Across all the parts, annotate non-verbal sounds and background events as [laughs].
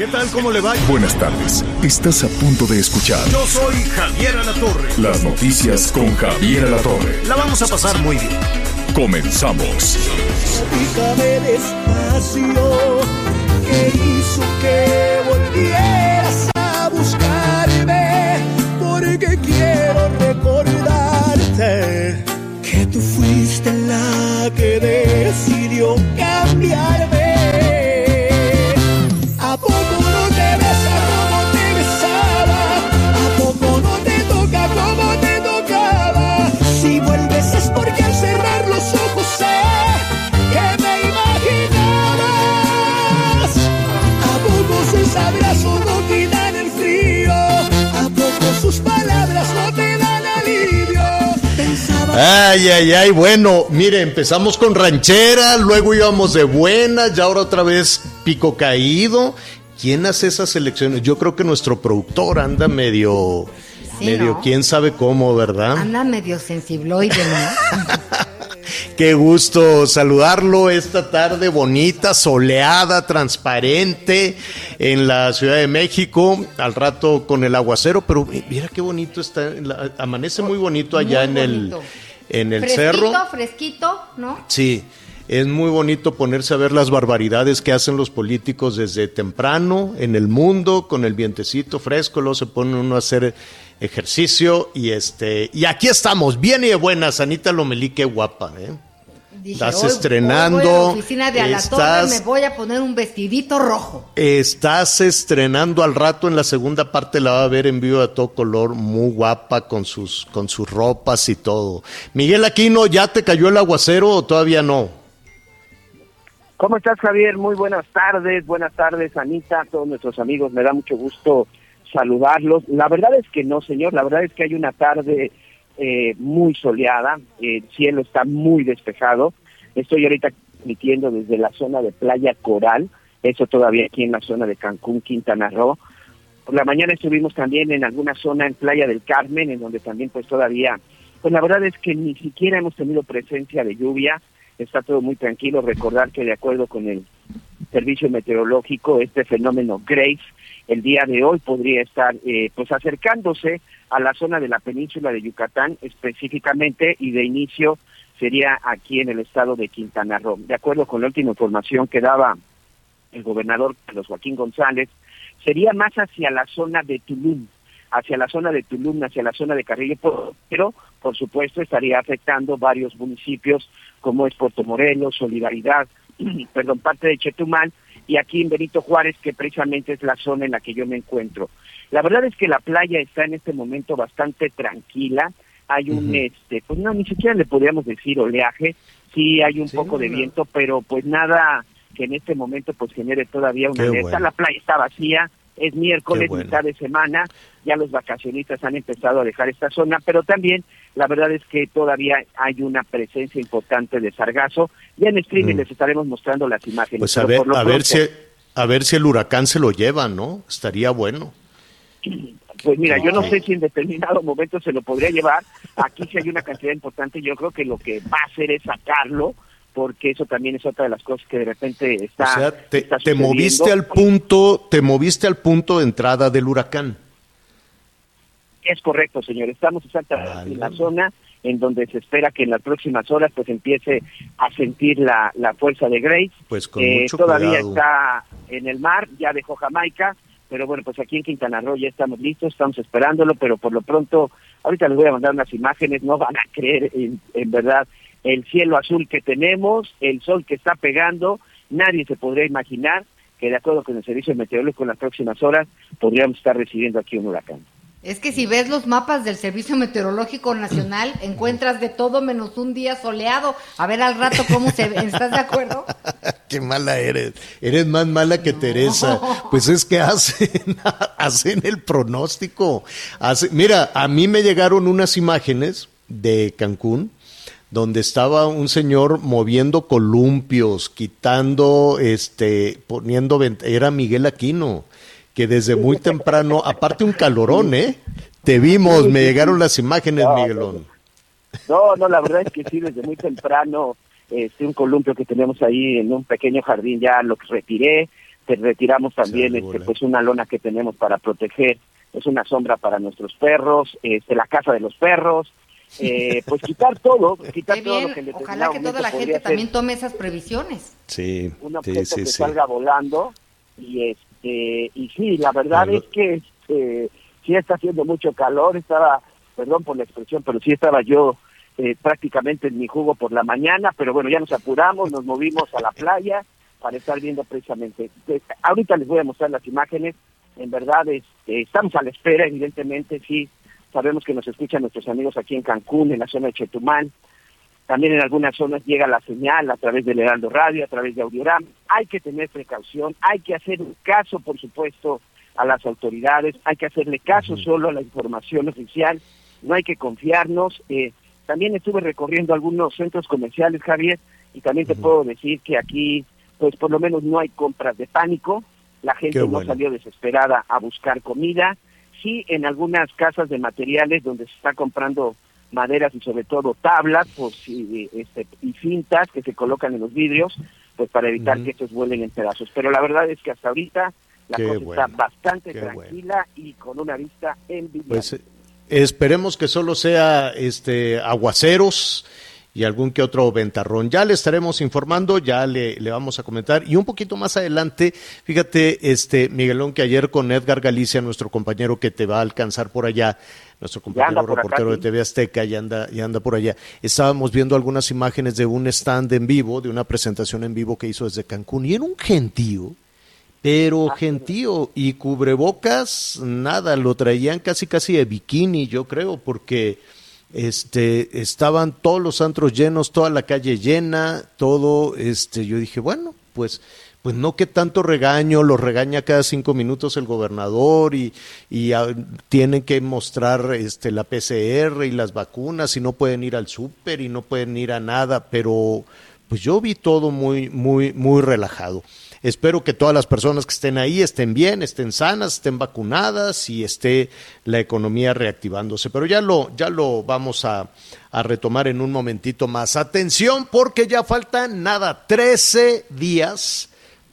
¿Qué tal? ¿Cómo le va? Buenas tardes. Estás a punto de escuchar Yo soy Javier Alatorre. las noticias con Javier Alatorre. La vamos a pasar muy bien. Comenzamos. Platícame despacio, que hizo que volvieras a buscarme, porque quiero recordarte que tú fuiste la que decidió cambiarme. Ay, ay, ay, bueno, mire, empezamos con ranchera, luego íbamos de buenas, ya ahora otra vez pico caído. ¿Quién hace esas elecciones? Yo creo que nuestro productor anda medio, Sí, medio, ¿no? quién sabe cómo, ¿verdad? Anda medio sensibloide, ¿no? [laughs] Qué gusto saludarlo esta tarde bonita, soleada, transparente en la Ciudad de México, al rato con el aguacero, pero mira qué bonito está, amanece muy bonito allá Muy en el. En el fresquito, cerro. fresquito, ¿no? Sí, es muy bonito ponerse a ver las barbaridades que hacen los políticos desde temprano en el mundo, con el vientecito fresco, luego se pone uno a hacer ejercicio y este y aquí estamos, bien y de buenas, Anita Lomelí, qué guapa, ¿eh? Dije, Estás hoy- estrenando, hoy voy a la oficina de Alatorre, estás- me voy a poner un vestidito rojo. Estás estrenando al rato en la segunda parte, la va a ver en vivo a todo color, muy guapa con sus, con sus ropas y todo. Miguel Aquino, ¿ya te cayó el aguacero o todavía no? ¿Cómo estás, Javier? Muy buenas tardes, buenas tardes, Anita, todos nuestros amigos, me da mucho gusto saludarlos. La verdad es que no, señor, la verdad es que hay una tarde eh, muy soleada, el cielo está muy despejado. Estoy ahorita transmitiendo desde la zona de Playa Coral, eso todavía aquí en la zona de Cancún, Quintana Roo. Por la mañana estuvimos también en alguna zona en Playa del Carmen, en donde también pues todavía, pues la verdad es que ni siquiera hemos tenido presencia de lluvia, está todo muy tranquilo. Recordar que de acuerdo con el servicio meteorológico, este fenómeno Grace, el día de hoy podría estar eh, pues acercándose a la zona de la península de Yucatán específicamente y de inicio sería aquí en el estado de Quintana Roo. De acuerdo con la última información que daba el gobernador Carlos Joaquín González, sería más hacia la zona de Tulum, hacia la zona de Tulum, hacia la zona de Carrillo, pero por supuesto estaría afectando varios municipios como es Puerto Morelos, Solidaridad, [clears throat] perdón, parte de Chetumal y aquí en Benito Juárez, que precisamente es la zona en la que yo me encuentro. La verdad es que la playa está en este momento bastante tranquila, hay un, este, pues no, ni siquiera le podríamos decir oleaje, sí hay un Sí, poco de no. viento, pero pues nada que en este momento pues genere todavía una alerta. bueno. La playa está vacía, es miércoles, bueno. mitad de semana, ya los vacacionistas han empezado a dejar esta zona, pero también la verdad es que todavía hay una presencia importante de sargazo. Ya en streaming Mm. les estaremos mostrando las imágenes. Pues a ver, a ver si a ver si el huracán se lo lleva, ¿no? Estaría bueno. Pues mira, yo no sé si en determinado momento se lo podría llevar. Aquí sí hay una cantidad importante. Yo creo que lo que va a hacer es sacarlo, porque eso también es otra de las cosas que de repente está. o sea, te, está te sucediendo. moviste al punto, te moviste al punto de entrada del huracán. Es correcto, señor. Estamos exactamente Vale. en la zona en donde se espera que en las próximas horas pues empiece a sentir la, la fuerza de Grace. Pues con Eh, mucho todavía cuidado. está en el mar, ya dejó Jamaica, pero bueno, pues aquí en Quintana Roo ya estamos listos, estamos esperándolo, pero por lo pronto, ahorita les voy a mandar unas imágenes, no van a [laughs] creer en, en verdad el cielo azul que tenemos, el sol que está pegando, nadie se podría imaginar que de acuerdo con el servicio meteorológico en las próximas horas podríamos estar recibiendo aquí un huracán. Es que si ves los mapas del Servicio Meteorológico Nacional, encuentras de todo menos un día soleado. A ver al rato cómo se ve. ¿Estás de acuerdo? [laughs] Qué mala eres. Eres más mala que Teresa. Pues es que hacen, [laughs] hacen el pronóstico. mira, a mí me llegaron unas imágenes de Cancún donde estaba un señor moviendo columpios, quitando, este, poniendo, era Miguel Aquino, que desde muy temprano, aparte un calorón, ¿eh? Te vimos, me llegaron las imágenes, Miguelón. No, no, la verdad es que sí, desde muy temprano, este, un columpio que tenemos ahí en un pequeño jardín ya lo retiré, te retiramos también este, pues una lona que tenemos para proteger, es una sombra para nuestros perros, este, la casa de los perros, eh, pues quitar todo, quitar todo lo que le Ojalá que toda la gente también tome esas previsiones. Sí, un objeto que salga volando y este y sí, la verdad es que este, sí está haciendo mucho calor, estaba, perdón por la expresión, pero sí estaba yo eh, prácticamente en mi jugo por la mañana, pero bueno, ya nos apuramos, nos movimos a la playa para estar viendo precisamente. Eh, ahorita les voy a mostrar las imágenes, en verdad este, estamos a la espera, evidentemente, sí, Sabemos que nos escuchan nuestros amigos aquí en Cancún, en la zona de Chetumal. También en algunas zonas llega la señal a través del Heraldo Radio, a través de Audioram. Hay que tener precaución, hay que hacer un caso, por supuesto, a las autoridades, hay que hacerle caso solo a la información oficial, no hay que confiarnos. Eh, también estuve recorriendo algunos centros comerciales, Javier, y también te puedo decir que aquí, pues por lo menos no hay compras de pánico, la gente no salió desesperada a buscar comida, sí en algunas casas de materiales donde se está comprando maderas y sobre todo tablas pues, y, este, y cintas que se colocan en los vidrios pues para evitar que estos vuelen en pedazos. Pero la verdad es que hasta ahorita la cosa está bastante tranquila y con una vista envidiable. Pues eh, esperemos que solo sea este aguaceros y algún que otro ventarrón. Ya le estaremos informando, ya le, le, vamos a comentar. Y un poquito más adelante, fíjate, este Miguelón, que ayer con Edgar Galicia, nuestro compañero que te va a alcanzar por allá, nuestro compañero reportero de TV Azteca, ya anda, ya anda por allá. Estábamos viendo algunas imágenes de un stand en vivo, de una presentación en vivo que hizo desde Cancún, y era un gentío. Pero ah, gentío y cubrebocas, nada, lo traían casi casi de bikini, yo creo, porque este, estaban todos los antros llenos, toda la calle llena, todo, este, yo dije, bueno, pues, pues no que tanto regaño, los regaña cada cinco minutos el gobernador y, y tienen que mostrar este, la PCR y las vacunas y no pueden ir al súper y no pueden ir a nada, pero pues yo vi todo muy, muy, muy relajado. Espero que todas las personas que estén ahí estén bien, estén sanas, estén vacunadas y esté la economía reactivándose. Pero ya lo, ya lo vamos a, retomar en un momentito más. Atención, porque ya faltan nada, 13 días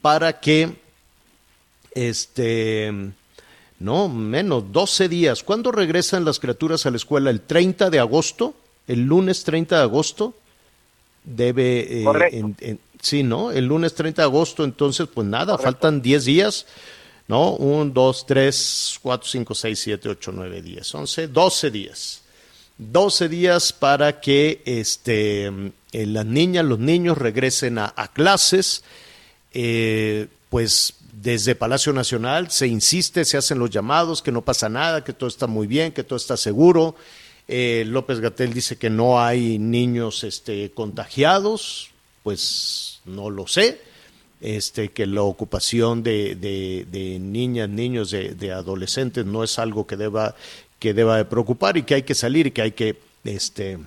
para que este no, menos 12 días. ¿Cuándo regresan las criaturas a la escuela? ¿El 30 de agosto? ¿El lunes 30 de agosto? Debe eh, Sí, ¿no? El lunes 30 de agosto, entonces, pues nada, faltan 10 días, ¿no? 1, 2, 3, 4, 5, 6, 7, 8, 9, 10, 11, 12 días. 12 días para que este, eh, las niñas, los niños regresen a, clases. Eh, pues desde Palacio Nacional se insiste, se hacen los llamados, que no pasa nada, que todo está muy bien, que todo está seguro. Eh, López Gatel dice que no hay niños este, contagiados, pues no lo sé, este, que la ocupación de, niñas, niños, de, adolescentes no es algo que deba, que deba de preocupar y que hay que salir y que hay que este,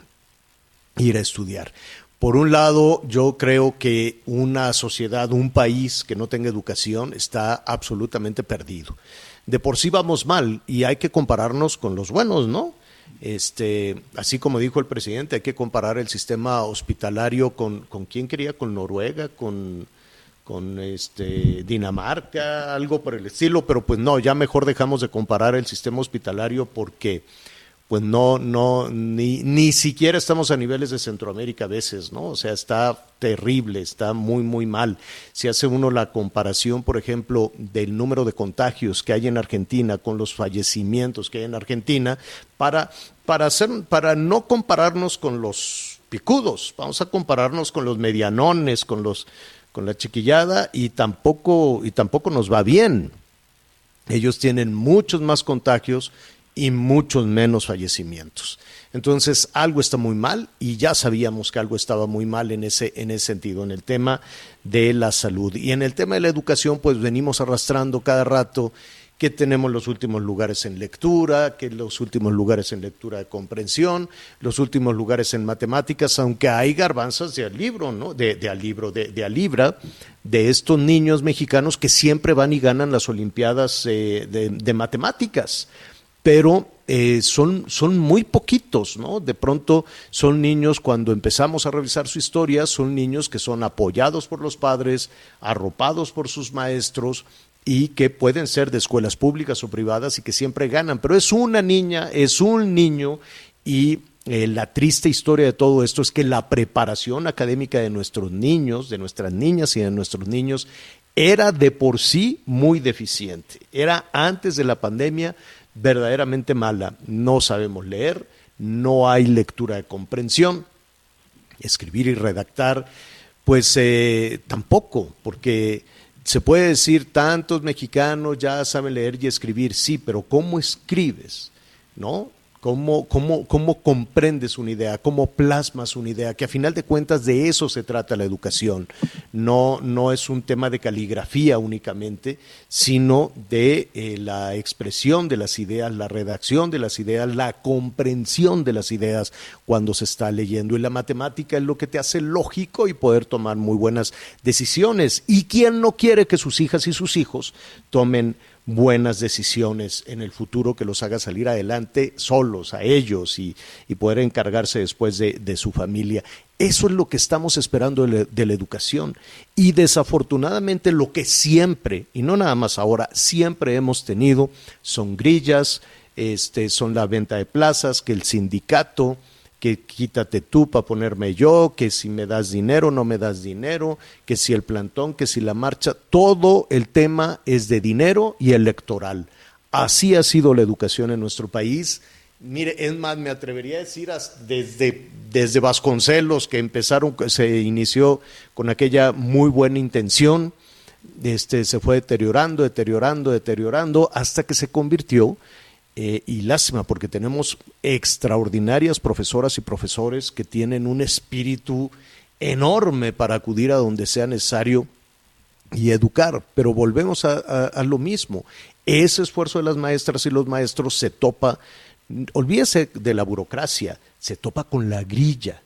ir a estudiar. Por un lado, yo creo que una sociedad, un país que no tenga educación está absolutamente perdido. De por sí vamos mal y hay que compararnos con los buenos, ¿no? Este, así como dijo el presidente, hay que comparar el sistema hospitalario con, con quién quería, con Noruega, con, con este, Dinamarca, algo por el estilo, pero pues no, ya mejor dejamos de comparar el sistema hospitalario porque pues no, no, ni, ni siquiera estamos a niveles de Centroamérica a veces, ¿no? O sea, está terrible, está muy, muy mal. Si hace uno la comparación, por ejemplo, del número de contagios que hay en Argentina con los fallecimientos que hay en Argentina, para, para, hacer, para no compararnos con los picudos, vamos a compararnos con los medianones, con los con la chiquillada y tampoco y tampoco nos va bien. Ellos tienen muchos más contagios y muchos menos fallecimientos. Entonces, algo está muy mal y ya sabíamos que algo estaba muy mal en ese, en ese sentido, en el tema de la salud. Y en el tema de la educación, pues venimos arrastrando cada rato que tenemos los últimos lugares en lectura, que los últimos lugares en lectura de comprensión, los últimos lugares en matemáticas, aunque hay garbanzas de al libro, ¿no? De, de al libro, de, al libra, de estos niños mexicanos que siempre van y ganan las Olimpiadas eh, de, matemáticas. Pero eh, son, son muy poquitos, ¿no? De pronto son niños, cuando empezamos a revisar su historia, son niños que son apoyados por los padres, arropados por sus maestros, y que pueden ser de escuelas públicas o privadas y que siempre ganan, pero es una niña, es un niño y eh, la triste historia de todo esto es que la preparación académica de nuestros niños, de nuestras niñas y de nuestros niños era de por sí muy deficiente. Era antes de la pandemia verdaderamente mala. No sabemos leer, no hay lectura de comprensión, escribir y redactar, pues eh, tampoco, porque se puede decir, tantos mexicanos ya saben leer y escribir, sí, pero ¿cómo escribes? ¿No? ¿Cómo, cómo, cómo comprendes una idea? ¿Cómo plasmas una idea? Que a final de cuentas de eso se trata la educación. No, no es un tema de caligrafía únicamente, sino de eh, la expresión de las ideas, la redacción de las ideas, la comprensión de las ideas cuando se está leyendo. Y la matemática es lo que te hace lógico y poder tomar muy buenas decisiones. ¿Y quién no quiere que sus hijas y sus hijos tomen buenas decisiones en el futuro que los haga salir adelante solos, a ellos y, y poder encargarse después de, de, su familia. Eso es lo que estamos esperando de, de, la educación. Y desafortunadamente lo que siempre, y no nada más ahora, siempre hemos tenido son grillas, este, son la venta de plazas, que el sindicato, que quítate tú para ponerme yo, que si me das dinero, no me das dinero, que si el plantón, que si la marcha, todo el tema es de dinero y electoral. Así ha sido la educación en nuestro país. Mire, es más, me atrevería a decir desde, desde Vasconcelos, que empezaron, se inició con aquella muy buena intención, este, se fue deteriorando, deteriorando, deteriorando, hasta que se convirtió eh, y lástima porque tenemos extraordinarias profesoras y profesores que tienen un espíritu enorme para acudir a donde sea necesario y educar, pero volvemos a, a, a, lo mismo. Ese esfuerzo de las maestras y los maestros se topa, olvídese de la burocracia, se topa con la grilla.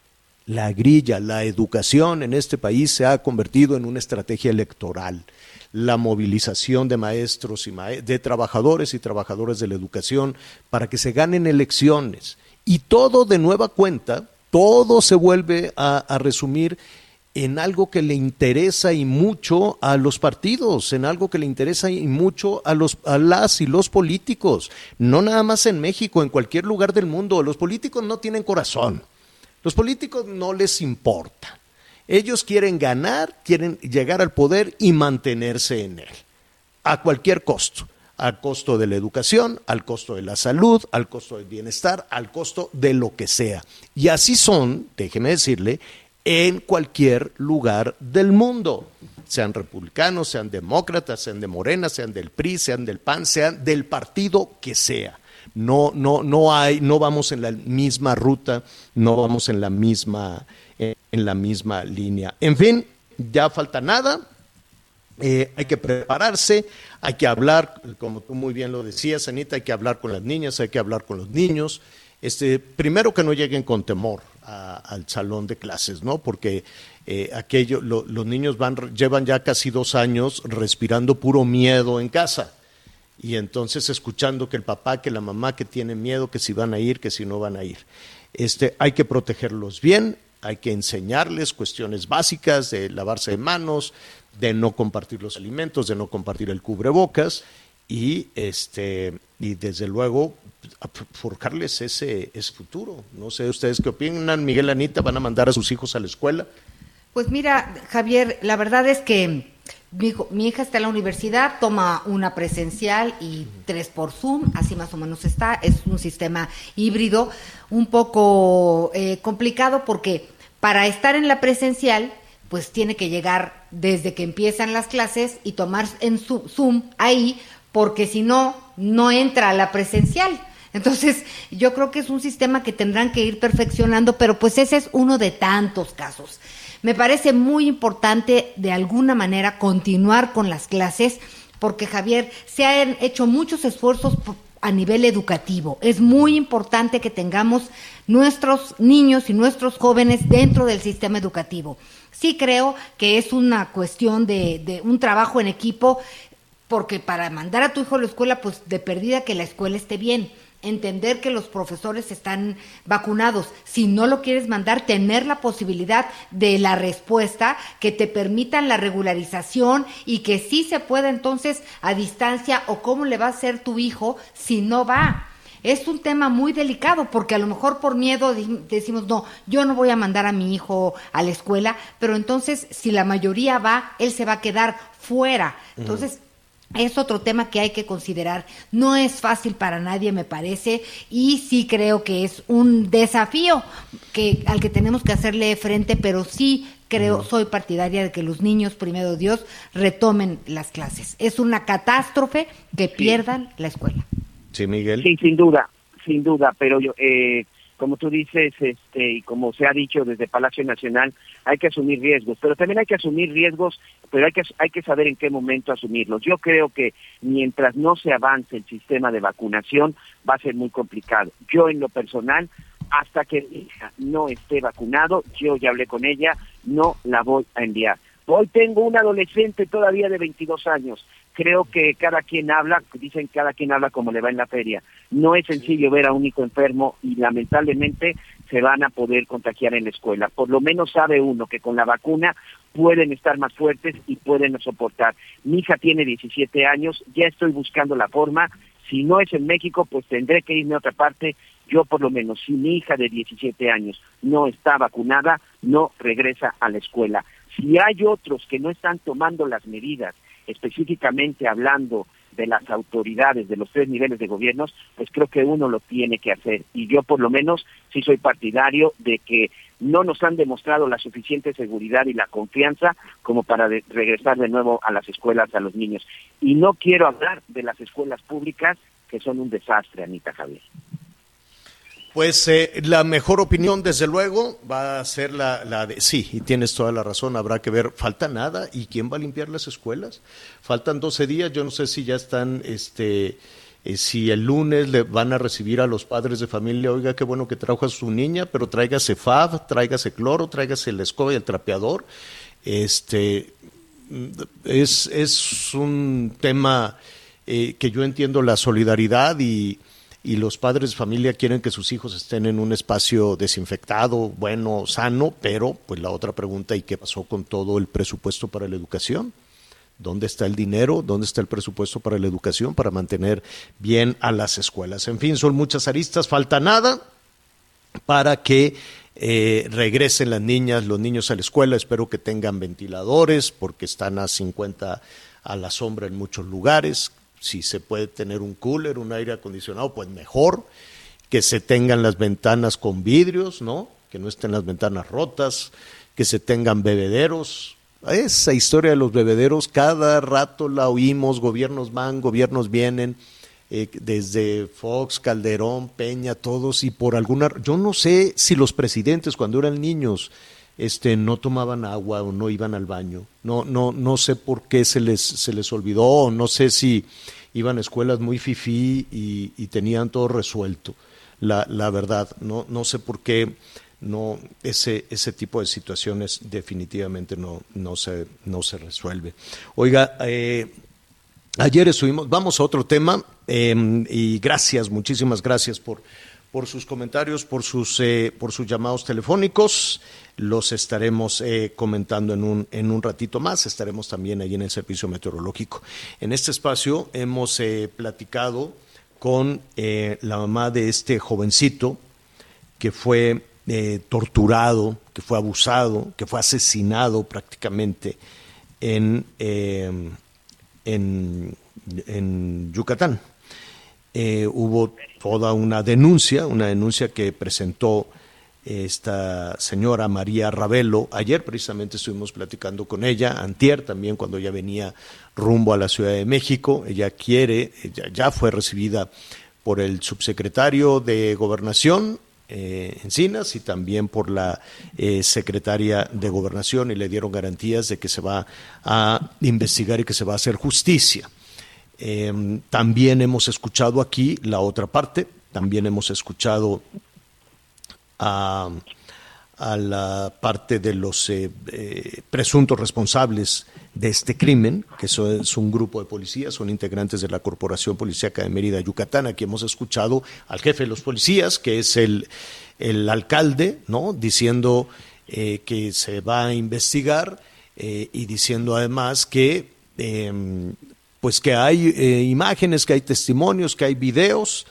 La grilla, la educación en este país se ha convertido en una estrategia electoral la movilización de maestros y de trabajadores y trabajadoras de la educación para que se ganen elecciones. Y todo de nueva cuenta, todo se vuelve a, a resumir en algo que le interesa y mucho a los partidos, en algo que le interesa y mucho a, los, a las y los políticos, no nada más en México, en cualquier lugar del mundo. Los políticos no tienen corazón, los políticos no les importa. Ellos quieren ganar, quieren llegar al poder y mantenerse en él, a cualquier costo, al costo de la educación, al costo de la salud, al costo del bienestar, al costo de lo que sea. Y así son, déjeme decirle, en cualquier lugar del mundo, sean republicanos, sean demócratas, sean de Morena, sean del PRI, sean del PAN, sean del partido que sea. No, no, no hay, no vamos en la misma ruta, no vamos en la misma en la misma línea. En fin, ya falta nada, eh, hay que prepararse, hay que hablar, como tú muy bien lo decías, Anita, hay que hablar con las niñas, hay que hablar con los niños. Este, primero que no lleguen con temor a, al salón de clases, ¿no? Porque eh, aquello, lo, los niños van, llevan ya casi dos años respirando puro miedo en casa. Y entonces escuchando que el papá, que la mamá, que tiene miedo, que si van a ir, que si no van a ir. Este, hay que protegerlos bien, hay que enseñarles cuestiones básicas de lavarse de manos, de no compartir los alimentos, de no compartir el cubrebocas y este y desde luego forjarles ese, ese futuro. No sé ustedes qué opinan, Miguel Anita, ¿van a mandar a sus hijos a la escuela? Pues mira, Javier, la verdad es que mi, mi, hija está en la universidad, toma una presencial y tres por Zoom, así más o menos está. Es un sistema híbrido, un poco eh, complicado porque para estar en la presencial, pues tiene que llegar desde que empiezan las clases y tomar en Zoom ahí, porque si no, no entra a la presencial. Entonces, yo creo que es un sistema que tendrán que ir perfeccionando, pero pues ese es uno de tantos casos. Me parece muy importante de alguna manera continuar con las clases, porque Javier, se han hecho muchos esfuerzos a nivel educativo. Es muy importante que tengamos nuestros niños y nuestros jóvenes dentro del sistema educativo. Sí creo que es una cuestión de, de un trabajo en equipo, porque para mandar a tu hijo a la escuela, pues de perdida que la escuela esté bien entender que los profesores están vacunados. Si no lo quieres mandar, tener la posibilidad de la respuesta que te permitan la regularización y que sí se pueda entonces a distancia o cómo le va a hacer tu hijo si no va. Es un tema muy delicado porque a lo mejor por miedo decimos, no, yo no voy a mandar a mi hijo a la escuela, pero entonces si la mayoría va, él se va a quedar fuera. Entonces, es otro tema que hay que considerar. No es fácil para nadie, me parece, y sí creo que es un desafío que al que tenemos que hacerle frente, pero sí creo, soy partidaria de que los niños, primero Dios, retomen las clases. Es una catástrofe que pierdan la escuela. Sí, Miguel. Sí, sin duda, sin duda, pero yo, eh, como tú dices, este, y como se ha dicho desde Palacio Nacional, hay que asumir riesgos, pero también hay que asumir riesgos, pero hay que, hay que saber en qué momento asumirlos. Yo creo que mientras no se avance el sistema de vacunación, va a ser muy complicado. Yo en lo personal, hasta que mi hija no esté vacunado, yo ya hablé con ella, no la voy a enviar. Hoy tengo un adolescente todavía de 22 años. Creo que cada quien habla, dicen cada quien habla como le va en la feria. No es sencillo ver a un hijo enfermo y lamentablemente se van a poder contagiar en la escuela. Por lo menos sabe uno que con la vacuna pueden estar más fuertes y pueden soportar. Mi hija tiene 17 años, ya estoy buscando la forma. Si no es en México, pues tendré que irme a otra parte. Yo por lo menos, si mi hija de 17 años no está vacunada, no regresa a la escuela. Si hay otros que no están tomando las medidas, específicamente hablando de las autoridades de los tres niveles de gobiernos, pues creo que uno lo tiene que hacer. Y yo por lo menos sí soy partidario de que no nos han demostrado la suficiente seguridad y la confianza como para regresar de nuevo a las escuelas a los niños. Y no quiero hablar de las escuelas públicas que son un desastre, Anita Javier. Pues eh, la mejor opinión, desde luego, va a ser la, de, sí, y tienes toda la razón, habrá que ver, falta nada, ¿y quién va a limpiar las escuelas? Faltan 12 días, yo no sé si ya están, este, eh, si el lunes le van a recibir a los padres de familia, oiga, qué bueno que trajo a su niña, pero tráigase FAB, tráigase cloro, tráigase el escoba y el trapeador. Este, es, es un tema eh, que yo entiendo la solidaridad y y los padres de familia quieren que sus hijos estén en un espacio desinfectado, bueno, sano, pero pues la otra pregunta, ¿y qué pasó con todo el presupuesto para la educación? ¿Dónde está el dinero? ¿Dónde está el presupuesto para la educación para mantener bien a las escuelas? En fin, son muchas aristas, falta nada para que eh, regresen las niñas, los niños a la escuela. Espero que tengan ventiladores porque están a 50 a la sombra en muchos lugares, si se puede tener un cooler, un aire acondicionado, pues mejor, que se tengan las ventanas con vidrios, ¿no? Que no estén las ventanas rotas, que se tengan bebederos. Esa historia de los bebederos, cada rato la oímos, gobiernos van, gobiernos vienen, eh, desde Fox, Calderón, Peña, todos, y por alguna... Yo no sé si los presidentes cuando eran niños este, no tomaban agua o no iban al baño. No, no, no sé por qué se les, se les olvidó, o no sé si iban a escuelas muy fifí y, tenían todo resuelto. La, la, verdad, no, no sé por qué no, ese, ese tipo de situaciones definitivamente no, no, se, no se resuelve. Oiga, eh, ayer estuvimos, vamos a otro tema, eh, y gracias, muchísimas gracias por, por sus comentarios, por sus, eh, por sus llamados telefónicos los estaremos eh, comentando en un, en un ratito más. Estaremos también ahí en el servicio meteorológico. En este espacio hemos eh, platicado con eh, la mamá de este jovencito que fue torturado, que fue abusado, que fue asesinado prácticamente en, en, en Yucatán. Hubo toda una denuncia, una denuncia que presentó esta señora María Ravelo. Ayer precisamente estuvimos platicando con ella, antier también cuando ella venía rumbo a la Ciudad de México. Ella quiere, ella ya fue recibida por el subsecretario de Gobernación, eh, Encinas y también por la eh, secretaria de Gobernación y le dieron garantías de que se va a investigar y que se va a hacer justicia. Em, también hemos escuchado aquí la otra parte, también hemos escuchado a, la parte de los eh, presuntos responsables de este crimen, que eso es un grupo de policías, son integrantes de la Corporación Policíaca de Mérida, Yucatán. Aquí hemos escuchado al jefe de los policías, que es el, el alcalde, ¿no? Diciendo eh, que se va a investigar eh, y diciendo además que, em, pues que hay eh, imágenes, que hay testimonios, que hay videos.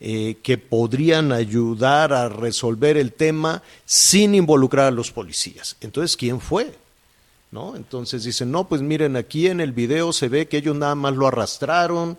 que podrían ayudar a resolver el tema sin involucrar a los policías. Entonces, ¿quién fue? ¿no? Entonces dicen, no, pues miren, aquí en el video se ve que ellos nada más lo arrastraron,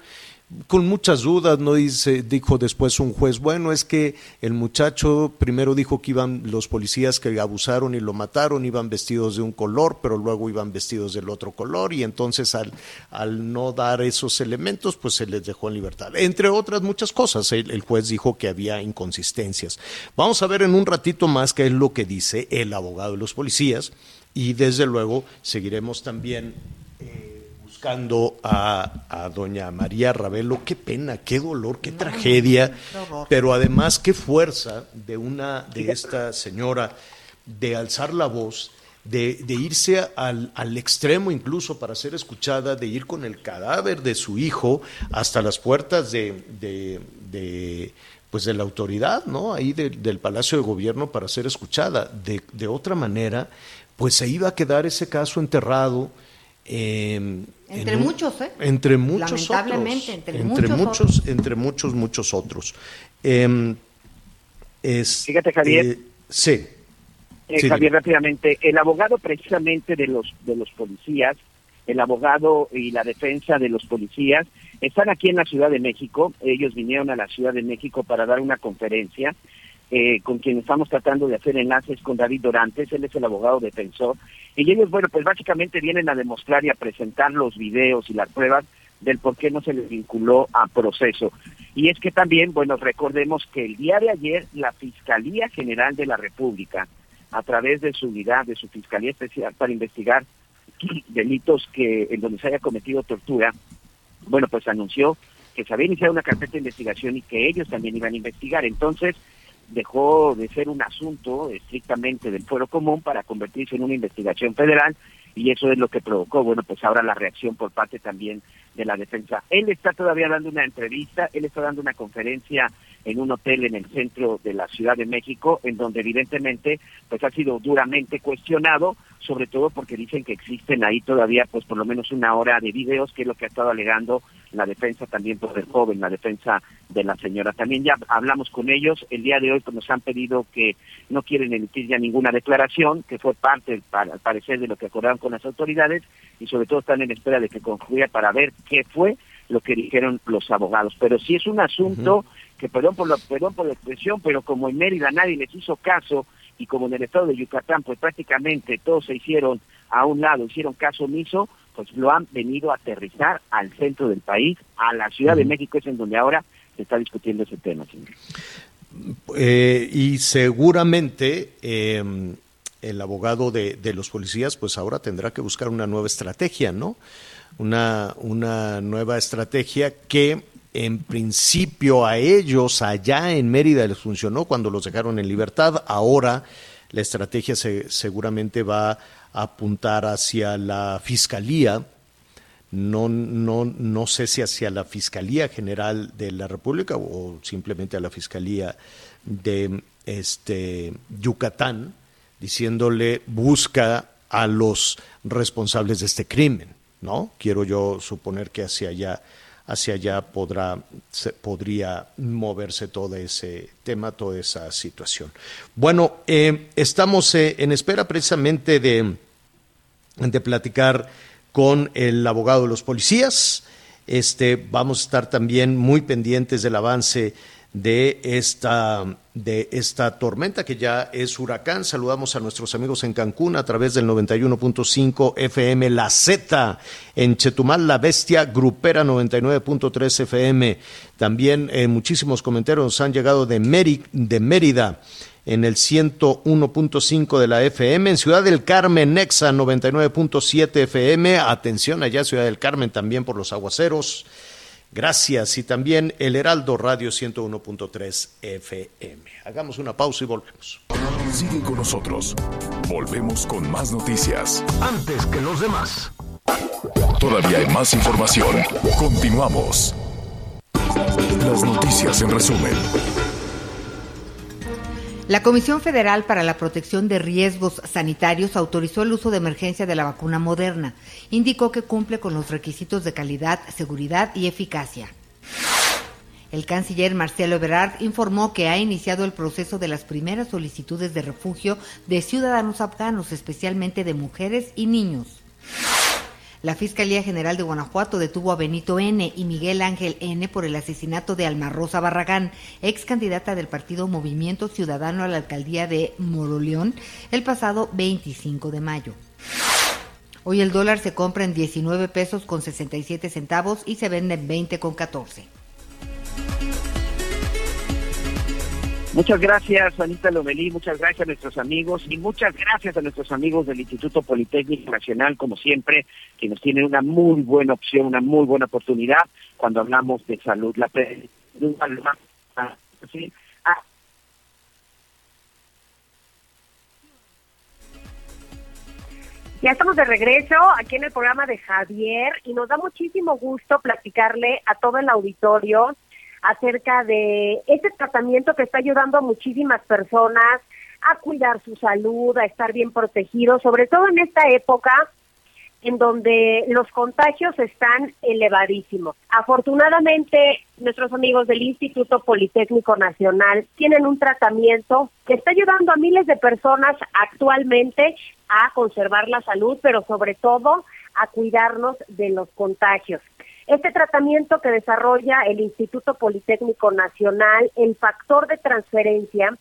con muchas dudas, no dijo después un juez, bueno, es que el muchacho primero dijo que iban los policías que abusaron y lo mataron, iban vestidos de un color, pero luego iban vestidos del otro color, y entonces al, al no dar esos elementos, pues se les dejó en libertad. Entre otras muchas cosas, el, el juez dijo que había inconsistencias. Vamos a ver en un ratito más qué es lo que dice el abogado de los policías y desde luego seguiremos también buscando a, doña María Ravelo. Qué pena, qué dolor, qué tragedia, pero además qué fuerza de una de esta señora de alzar la voz. De, irse al, al, extremo incluso para ser escuchada, de ir con el cadáver de su hijo hasta las puertas de, de, pues de la autoridad, ¿no? Ahí del Palacio de Gobierno para ser escuchada. De, de otra manera, pues se iba a quedar ese caso enterrado. Em, entre muchos, ¿eh? Entre muchos Lamentablemente, entre, muchos, entre muchos, muchos otros. Em, es, Fíjate, Javier. Eh, sí. Eh, Javier, rápidamente, el abogado precisamente de los de los policías, el abogado y la defensa de los policías están aquí en la Ciudad de México. Ellos vinieron a la Ciudad de México para dar una conferencia eh, con quien estamos tratando de hacer enlaces con David Dorantes, él es el abogado defensor, y ellos, bueno, pues básicamente vienen a demostrar y a presentar los videos y las pruebas del por qué no se les vinculó a proceso. Y es que también, bueno, recordemos que el día de ayer la Fiscalía General de la República, a través de su unidad, de su Fiscalía Especial para investigar [clears throat] delitos que en donde se haya cometido tortura, bueno, pues anunció que se había iniciado una carpeta de investigación y que ellos también iban a investigar. Entonces, dejó de ser un asunto estrictamente del fuero común para convertirse en una investigación federal y eso es lo que provocó, bueno, pues ahora la reacción por parte también de la defensa. Él está todavía dando una entrevista, él está dando una conferencia en un hotel en el centro de la Ciudad de México, en donde evidentemente pues ha sido duramente cuestionado, sobre todo porque dicen que existen ahí todavía pues por lo menos una hora de videos, que es lo que ha estado alegando la defensa también por el joven, la defensa de la señora. También ya hablamos con ellos, el día de hoy pues, nos han pedido que no quieren emitir ya ninguna declaración, que fue parte, al parecer, de lo que acordaron con las autoridades, y sobre todo están en espera de que concluya para ver qué fue lo que dijeron los abogados. Pero sí es un asunto que, perdón por, la, perdón por la expresión, pero como en Mérida nadie les hizo caso, y como en el estado de Yucatán, pues prácticamente todos se hicieron a un lado, hicieron caso omiso, pues lo han venido a aterrizar al centro del país, a la Ciudad de México, es en donde ahora se está discutiendo ese tema, señor. Eh, y seguramente em, el abogado de, de, los policías, pues ahora tendrá que buscar una nueva estrategia, ¿no? Una, una nueva estrategia que en principio a ellos allá en Mérida les funcionó cuando los dejaron en libertad. Ahora la estrategia se, seguramente va a apuntar hacia la fiscalía. No, no, no sé si hacia la Fiscalía General de la República o simplemente a la Fiscalía de este, Yucatán, diciéndole busca a los responsables de este crimen, ¿no? Quiero yo suponer que hacia allá hacia allá podrá, podría moverse todo ese tema, toda esa situación. Bueno, eh, estamos eh, en espera precisamente de, de platicar con el abogado de los policías. Este, vamos a estar también muy pendientes del avance de esta, de esta tormenta que ya es huracán. Saludamos a nuestros amigos en Cancún a través del 91.5 FM La Z, en Chetumal La Bestia Grupera 99.3 FM. También eh, muchísimos comentarios han llegado de, de Mérida en el 101.5 de la FM, en Ciudad del Carmen, Nexa 99.7 FM, atención allá Ciudad del Carmen también por los aguaceros, gracias, y también el Heraldo Radio 101.3 FM. Hagamos una pausa y volvemos. Sigue con nosotros, volvemos con más noticias. Antes que los demás. Todavía hay más información, continuamos. Las noticias en resumen. La Comisión Federal para la Protección de Riesgos Sanitarios autorizó el uso de emergencia de la vacuna moderna. Indicó que cumple con los requisitos de calidad, seguridad y eficacia. El canciller Marcelo Ebrard informó que ha iniciado el proceso de las primeras solicitudes de refugio de ciudadanos afganos, especialmente de mujeres y niños. La Fiscalía General de Guanajuato detuvo a Benito N. y Miguel Ángel N. por el asesinato de Alma Rosa Barragán, ex candidata del partido Movimiento Ciudadano a la alcaldía de Moroleón, el pasado 25 de mayo. Hoy el dólar se compra en 19 pesos con 67 centavos y se vende en 20 con 14. Muchas gracias, Anita Lomelí, muchas gracias a nuestros amigos y muchas gracias a nuestros amigos del Instituto Politécnico Nacional, como siempre, que nos tienen una muy buena opción, una muy buena oportunidad cuando hablamos de salud. La. Ya estamos de regreso aquí en el programa de Javier y nos da muchísimo gusto platicarle a todo el auditorio acerca de este tratamiento que está ayudando a muchísimas personas a cuidar su salud, a estar bien protegidos, sobre todo en esta época en donde los contagios están elevadísimos. Afortunadamente, nuestros amigos del Instituto Politécnico Nacional tienen un tratamiento que está ayudando a miles de personas actualmente a conservar la salud, pero sobre todo a cuidarnos de los contagios. Este tratamiento que desarrolla el Instituto Politécnico Nacional, el factor de transferencia,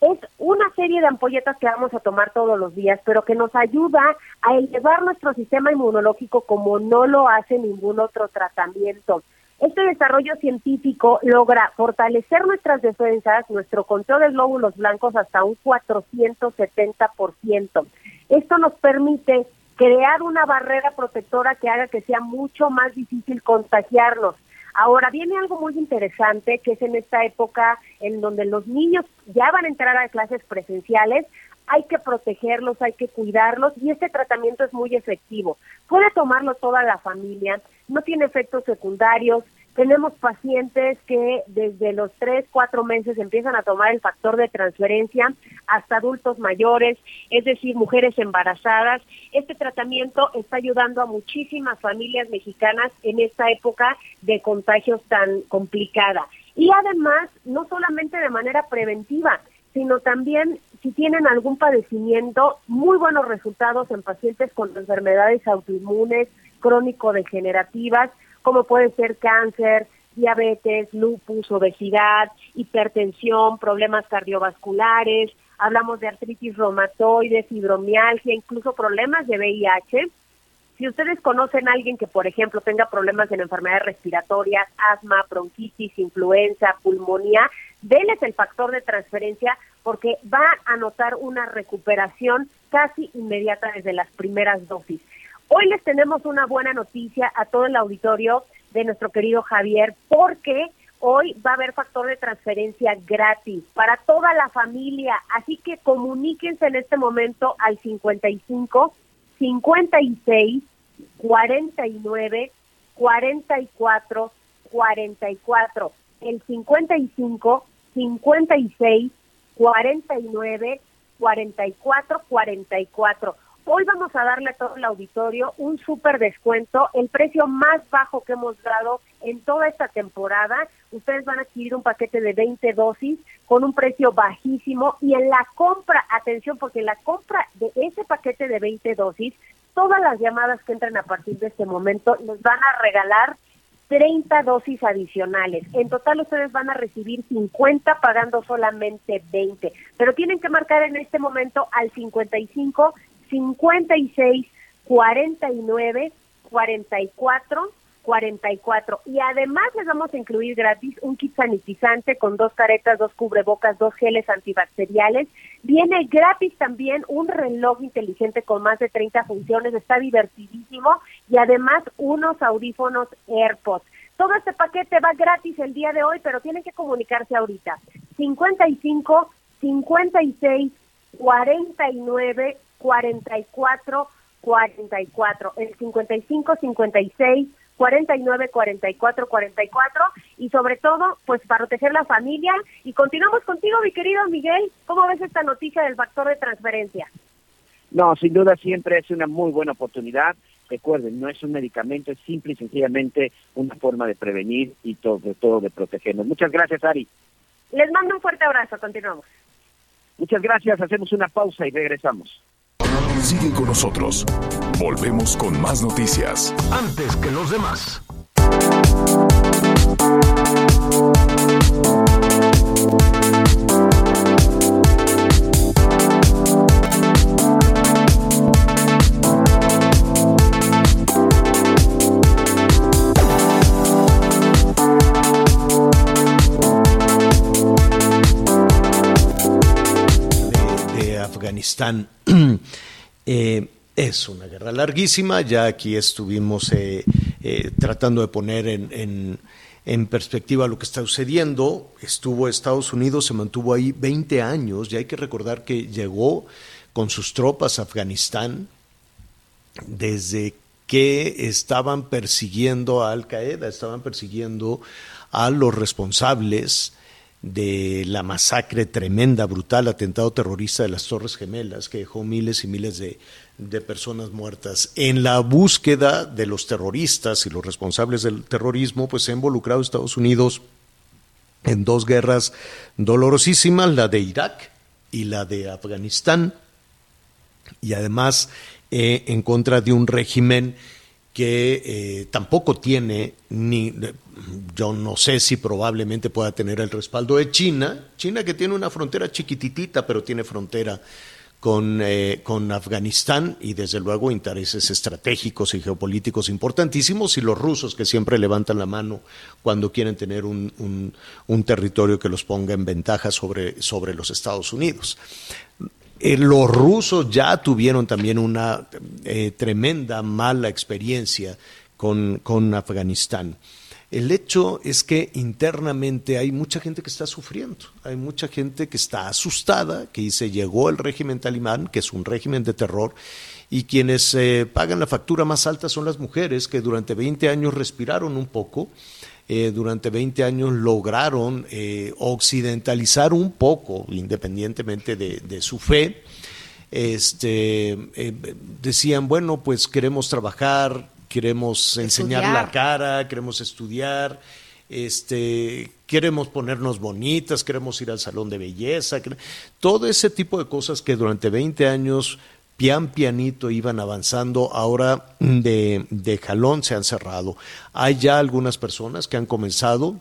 es una serie de ampolletas que vamos a tomar todos los días, pero que nos ayuda a elevar nuestro sistema inmunológico como no lo hace ningún otro tratamiento. Este desarrollo científico logra fortalecer nuestras defensas, nuestro control de glóbulos blancos hasta un 470%. Esto nos permite crear una barrera protectora que haga que sea mucho más difícil contagiarnos. Ahora viene algo muy interesante que es en esta época en donde los niños ya van a entrar a clases presenciales, hay que protegerlos, hay que cuidarlos y este tratamiento es muy efectivo. Puede tomarlo toda la familia, no tiene efectos secundarios, tenemos pacientes que desde los 3, 4 meses empiezan a tomar el factor de transferencia hasta adultos mayores, es decir, mujeres embarazadas. Este tratamiento está ayudando a muchísimas familias mexicanas en esta época de contagios tan complicada. Y además, no solamente de manera preventiva, sino también si tienen algún padecimiento, muy buenos resultados en pacientes con enfermedades autoinmunes, crónico-degenerativas, como puede ser cáncer, diabetes, lupus, obesidad, hipertensión, problemas cardiovasculares, hablamos de artritis reumatoide, fibromialgia, incluso problemas de VIH. Si ustedes conocen a alguien que, por ejemplo, tenga problemas en enfermedades respiratorias, asma, bronquitis, influenza, pulmonía, denles el factor de transferencia porque va a notar una recuperación casi inmediata desde las primeras dosis. Hoy les tenemos una buena noticia a todo el auditorio de nuestro querido Javier, porque hoy va a haber factor de transferencia gratis para toda la familia. Así que comuníquense en este momento al 55 56 49 44 44. El 55 56 49 44 44. Hoy vamos a darle a todo el auditorio un súper descuento, el precio más bajo que hemos dado en toda esta temporada. Ustedes van a adquirir un paquete de 20 dosis con un precio bajísimo y en la compra, atención, porque en la compra de ese paquete de 20 dosis, todas las llamadas que entren a partir de este momento nos van a regalar 30 dosis adicionales. En total ustedes van a recibir 50 pagando solamente 20, pero tienen que marcar en este momento al 55 56 49 44 44 y además les vamos a incluir gratis un kit sanitizante con dos caretas, dos cubrebocas, dos geles antibacteriales. Viene gratis también un reloj inteligente con más de 30 funciones, está divertidísimo y además unos audífonos AirPods. Todo este paquete va gratis el día de hoy, pero tienen que comunicarse ahorita. 55 56 49 44 44, el 55 56 49 44 44 y sobre todo pues para proteger la familia y continuamos contigo mi querido Miguel ¿cómo ves esta noticia del factor de transferencia? No, sin duda siempre es una muy buena oportunidad recuerden, no es un medicamento, es simple y sencillamente una forma de prevenir y sobre todo de protegernos. Muchas gracias, Ari. Les mando un fuerte abrazo, continuamos. Muchas gracias, hacemos una pausa y regresamos. Sigue con nosotros. Volvemos con más noticias. Antes que los demás. Afganistán. [clears throat] Eh, es una guerra larguísima, ya aquí estuvimos eh, eh, tratando de poner en, en- en perspectiva lo que está sucediendo. Estuvo Estados Unidos, se mantuvo ahí 20 años, y hay que recordar que llegó con sus tropas a Afganistán desde que estaban persiguiendo a Al Qaeda, estaban persiguiendo a los responsables de la masacre tremenda, brutal, atentado terrorista de las Torres Gemelas, que dejó miles y miles de, de personas muertas. En la búsqueda de los terroristas y los responsables del terrorismo, pues se ha involucrado Estados Unidos en dos guerras dolorosísimas, la de Irak y la de Afganistán y además eh, en contra de un régimen que eh, tampoco tiene ni yo no sé si probablemente pueda tener el respaldo de China, China que tiene una frontera chiquititita pero tiene frontera con, eh, con Afganistán y desde luego intereses estratégicos y geopolíticos importantísimos y los rusos que siempre levantan la mano cuando quieren tener un, un- un territorio que los ponga en ventaja sobre, sobre los Estados Unidos. Eh, los rusos ya tuvieron también una eh, tremenda mala experiencia con, con Afganistán. El hecho es que internamente hay mucha gente que está sufriendo, hay mucha gente que está asustada, que dice llegó el régimen talibán, que es un régimen de terror, y quienes eh, pagan la factura más alta son las mujeres que durante 20 años respiraron un poco, eh, durante 20 años lograron eh, occidentalizar un poco, independientemente de, de su fe. Este, eh, decían, bueno, pues queremos trabajar, queremos enseñar la cara, queremos estudiar, este, queremos ponernos bonitas, queremos ir al salón de belleza, todo ese tipo de cosas que durante 20 años pian pianito iban avanzando, ahora de, de jalón se han cerrado. Hay ya algunas personas que han comenzado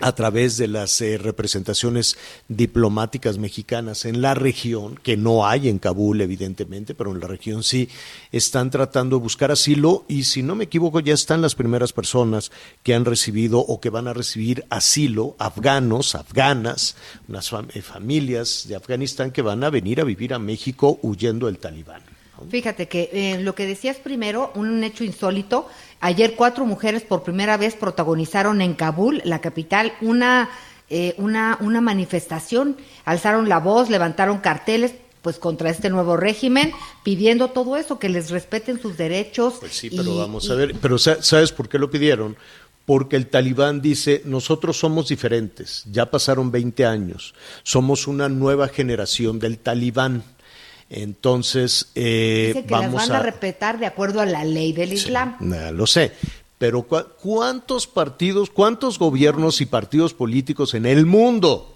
a través de las eh, representaciones diplomáticas mexicanas en la región, que no hay en Kabul evidentemente, pero en la región sí, están tratando de buscar asilo y si no me equivoco ya están las primeras personas que han recibido o que van a recibir asilo, afganos, afganas, unas eh, familias de Afganistán que van a venir a vivir a México huyendo del talibán. Fíjate que eh, lo que decías primero, un hecho insólito, ayer cuatro mujeres por primera vez protagonizaron en Kabul, la capital, una, eh, una, una manifestación, alzaron la voz, levantaron carteles pues contra este nuevo régimen, pidiendo todo eso, que les respeten sus derechos. Pues sí, pero y- vamos y- a ver, pero sa- ¿sabes por qué lo pidieron? Porque el talibán dice, nosotros somos diferentes, ya pasaron 20 años, somos una nueva generación del talibán. Entonces, eh, Dice que las vamos van a... a... respetar de acuerdo a la ley del Islam. Nah, lo sé, pero ¿cu- ¿cuántos partidos, cuántos gobiernos y partidos políticos en el mundo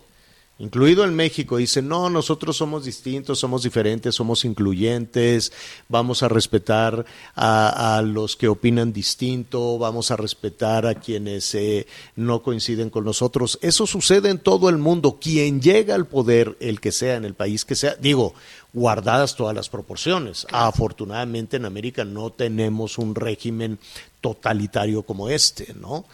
incluido en México, dicen, no, nosotros somos distintos, somos diferentes, somos incluyentes, vamos a respetar a, a los que opinan distinto, vamos a respetar a quienes eh, no coinciden con nosotros. Eso sucede en todo el mundo. Quien llega al poder, el que sea, en el país que sea, digo, guardadas todas las proporciones. Afortunadamente en América no tenemos un régimen totalitario como este, ¿no?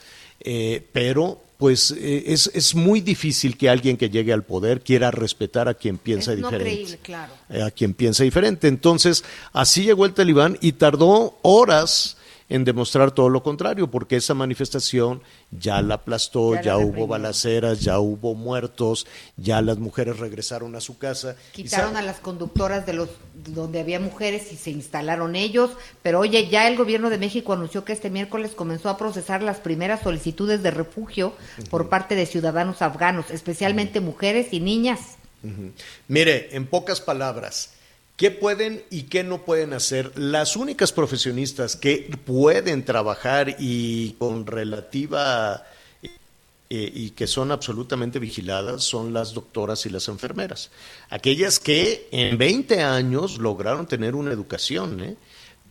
Eh, pero pues eh, es, es, muy difícil que alguien que llegue al poder quiera respetar a quien piensa Es no diferente. creíble, claro. Eh, a quien piensa diferente. Entonces, así llegó el talibán y tardó horas en demostrar todo lo contrario, porque esa manifestación ya la aplastó, Ya ya, la hubo reprimió. balaceras, ya hubo muertos, ya las mujeres regresaron a su casa. Quitaron a las conductoras de los donde había mujeres y se instalaron ellos, pero oye, ya el gobierno de México anunció que este miércoles comenzó a procesar las primeras solicitudes de refugio por parte de ciudadanos afganos, especialmente mujeres y niñas. Mire, en pocas palabras, ¿qué pueden y qué no pueden hacer? Las únicas profesionistas que pueden trabajar y con relativa eh, y que son absolutamente vigiladas son las doctoras y las enfermeras. Aquellas que en 20 años lograron tener una educación, ¿eh?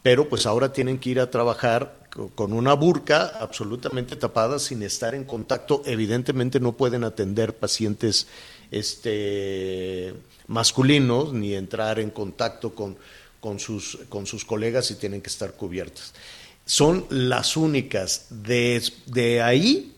pero pues ahora tienen que ir a trabajar co- con una burca absolutamente tapada sin estar en contacto. Evidentemente no pueden atender pacientes este, masculinos ni entrar en contacto con, con, sus, con sus colegas y tienen que estar cubiertas. Son las únicas. De, ahí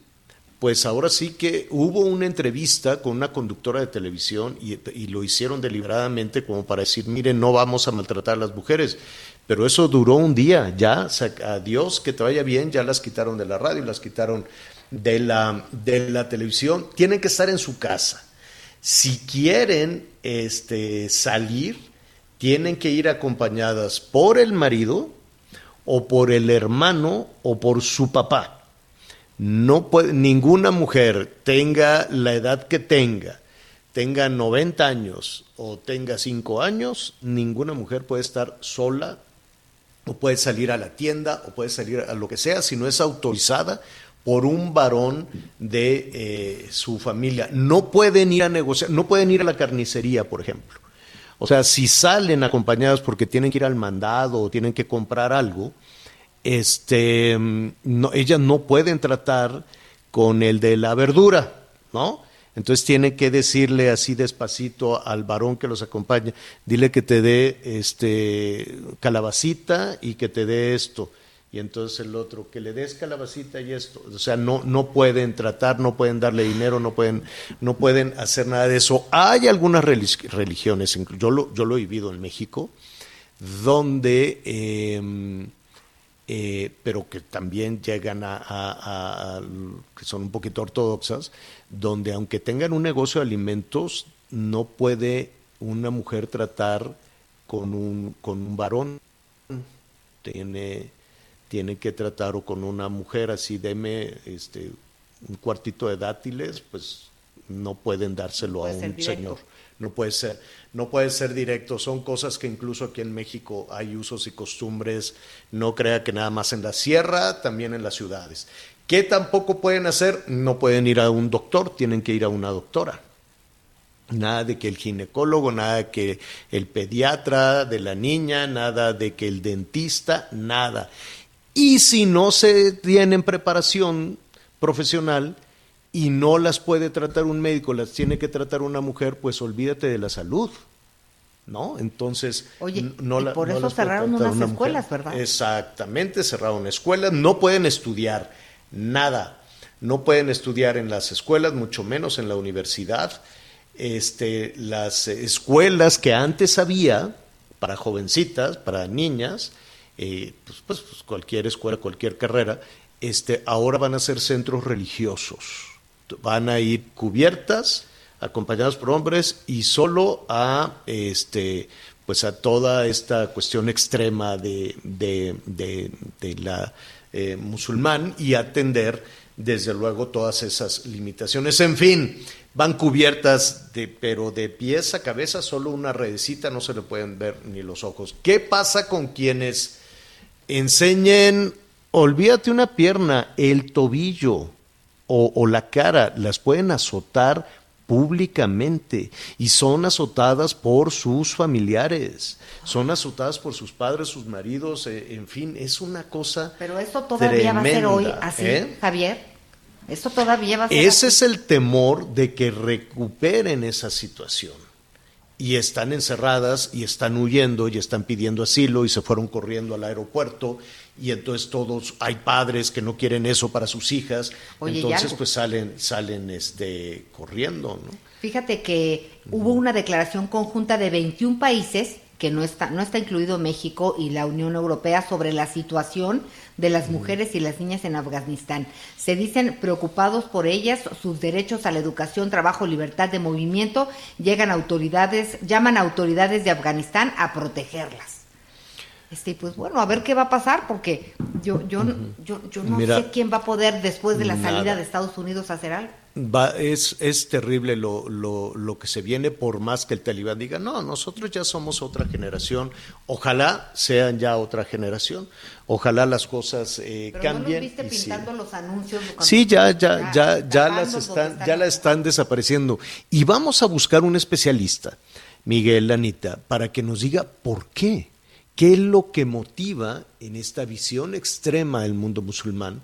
pues ahora sí que hubo una entrevista con una conductora de televisión y, lo hicieron deliberadamente como para decir, miren, no vamos a maltratar a las mujeres. Pero eso duró un día, ya, adiós, que te vaya bien, ya las quitaron de la radio, las quitaron de la, de la televisión. Tienen que estar en su casa. Si quieren este, salir, tienen que ir acompañadas por el marido o por el hermano o por su papá. No puede, ninguna mujer tenga la edad que tenga, tenga 90 años o tenga 5 años, ninguna mujer puede estar sola o puede salir a la tienda o puede salir a lo que sea si no es autorizada por un varón de eh, su familia. No pueden ir a negociar, no pueden ir a la carnicería, por ejemplo. O sea, si salen acompañadas porque tienen que ir al mandado o tienen que comprar algo, este, ellas no pueden tratar con el de la verdura, ¿no? Entonces tiene que decirle así despacito al varón que los acompaña, dile que te dé este calabacita y que te dé esto. Y entonces el otro, que le des calabacita y esto. O sea, no, no pueden tratar, no pueden darle dinero, no pueden, no pueden hacer nada de eso. Hay algunas relig- religiones, yo lo, yo lo he vivido en México, donde eh, eh, pero que también llegan a- a- que son un poquito ortodoxas, donde aunque tengan un negocio de alimentos, no puede una mujer tratar con un, con un varón. Tiene, tiene que tratar o con una mujer así, deme este, un cuartito de dátiles, pues no pueden dárselo a un señor. No puede ser, no puede ser directo. Son cosas que incluso aquí en México hay usos y costumbres. No crea que nada más en la sierra, también en las ciudades. ¿Qué tampoco pueden hacer? No pueden ir a un doctor, tienen que ir a una doctora. Nada de que el ginecólogo, nada de que el pediatra de la niña, nada de que el dentista, nada. Y si no se tienen preparación profesional y no las puede tratar un médico, las tiene que tratar una mujer, pues olvídate de la salud. ¿No? Entonces, Oye, no y la- por no eso cerraron unas una mujer. escuelas, ¿verdad? Exactamente, cerraron escuelas, no pueden estudiar nada, no pueden estudiar en las escuelas, mucho menos en la universidad. Este, las escuelas que antes había para jovencitas, para niñas, pues, pues, pues, cualquier escuela, cualquier carrera, este, ahora van a ser centros religiosos. Van a ir cubiertas, acompañadas por hombres y solo a este pues a toda esta cuestión extrema de, de, de- de la eh, musulmán y atender desde luego todas esas limitaciones. En fin, van cubiertas de, pero de pies a cabeza, solo una redecita, no se le pueden ver ni los ojos. ¿Qué pasa con quienes enseñen, olvídate una pierna, el tobillo o, o la cara, las pueden azotar públicamente y son azotadas por sus familiares, son azotadas por sus padres, sus maridos, eh, en fin, es una cosa. Pero esto todavía va a ser hoy así, ¿eh? Javier. Esto todavía va a ser Ese así. es el temor de que recuperen esa situación. Y están encerradas y están huyendo y están pidiendo asilo y se fueron corriendo al aeropuerto y entonces todos hay padres que no quieren eso para sus hijas, Oye, entonces pues salen salen este corriendo, ¿no? Fíjate que hubo una declaración conjunta de 21 países que no está no está incluido México y la Unión Europea sobre la situación de las mujeres y las niñas en Afganistán. Se dicen preocupados por ellas, sus derechos a la educación, trabajo, libertad de movimiento, llegan autoridades, llaman a autoridades de Afganistán a protegerlas. Este, pues bueno, a ver qué va a pasar, porque yo, yo, yo, yo no Mira, sé quién va a poder después de la salida de Estados Unidos hacer algo. Va, es, es terrible lo, lo, lo que se viene, por más que el talibán diga, no, nosotros ya somos otra generación, ojalá sean ya otra generación, ojalá las cosas eh, Pero cambien. ¿no los viste y sí. pintando los anuncios? Sí, ya, ya, ya, ya las están, ya la están desapareciendo. Y vamos a buscar un especialista, Miguel Anita, para que nos diga por qué. ¿Qué es lo que motiva en esta visión extrema del mundo musulmán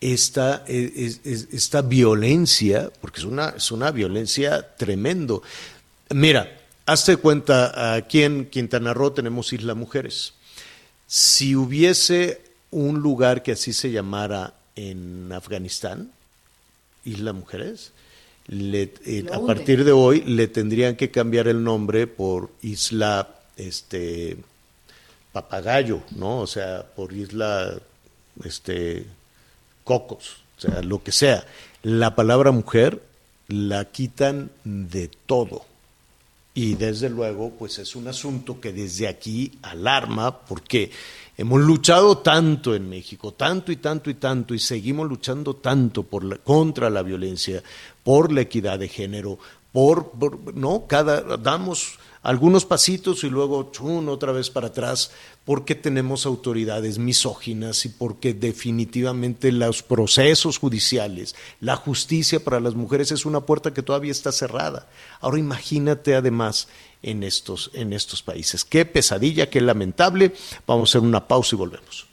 esta, es- es- esta violencia? Porque es una, es una violencia tremendo. Mira, hazte cuenta, aquí en Quintana Roo tenemos Isla Mujeres. Si hubiese un lugar que así se llamara en Afganistán, Isla Mujeres, le- eh, a partir de hoy le tendrían que cambiar el nombre por Isla este Papagayo, ¿no? O sea, por Isla este Cocos, o sea, lo que sea. La palabra mujer la quitan de todo. Y desde luego, pues es un asunto que desde aquí alarma porque hemos luchado tanto en México, tanto y tanto y tanto, y seguimos luchando tanto por la- contra la violencia, por la equidad de género, por, por- no, cada damos algunos pasitos y luego chun, otra vez para atrás, porque tenemos autoridades misóginas y porque definitivamente los procesos judiciales, la justicia para las mujeres es una puerta que todavía está cerrada. Ahora imagínate además en estos, en estos países. Qué pesadilla, qué lamentable. Vamos a hacer una pausa y volvemos.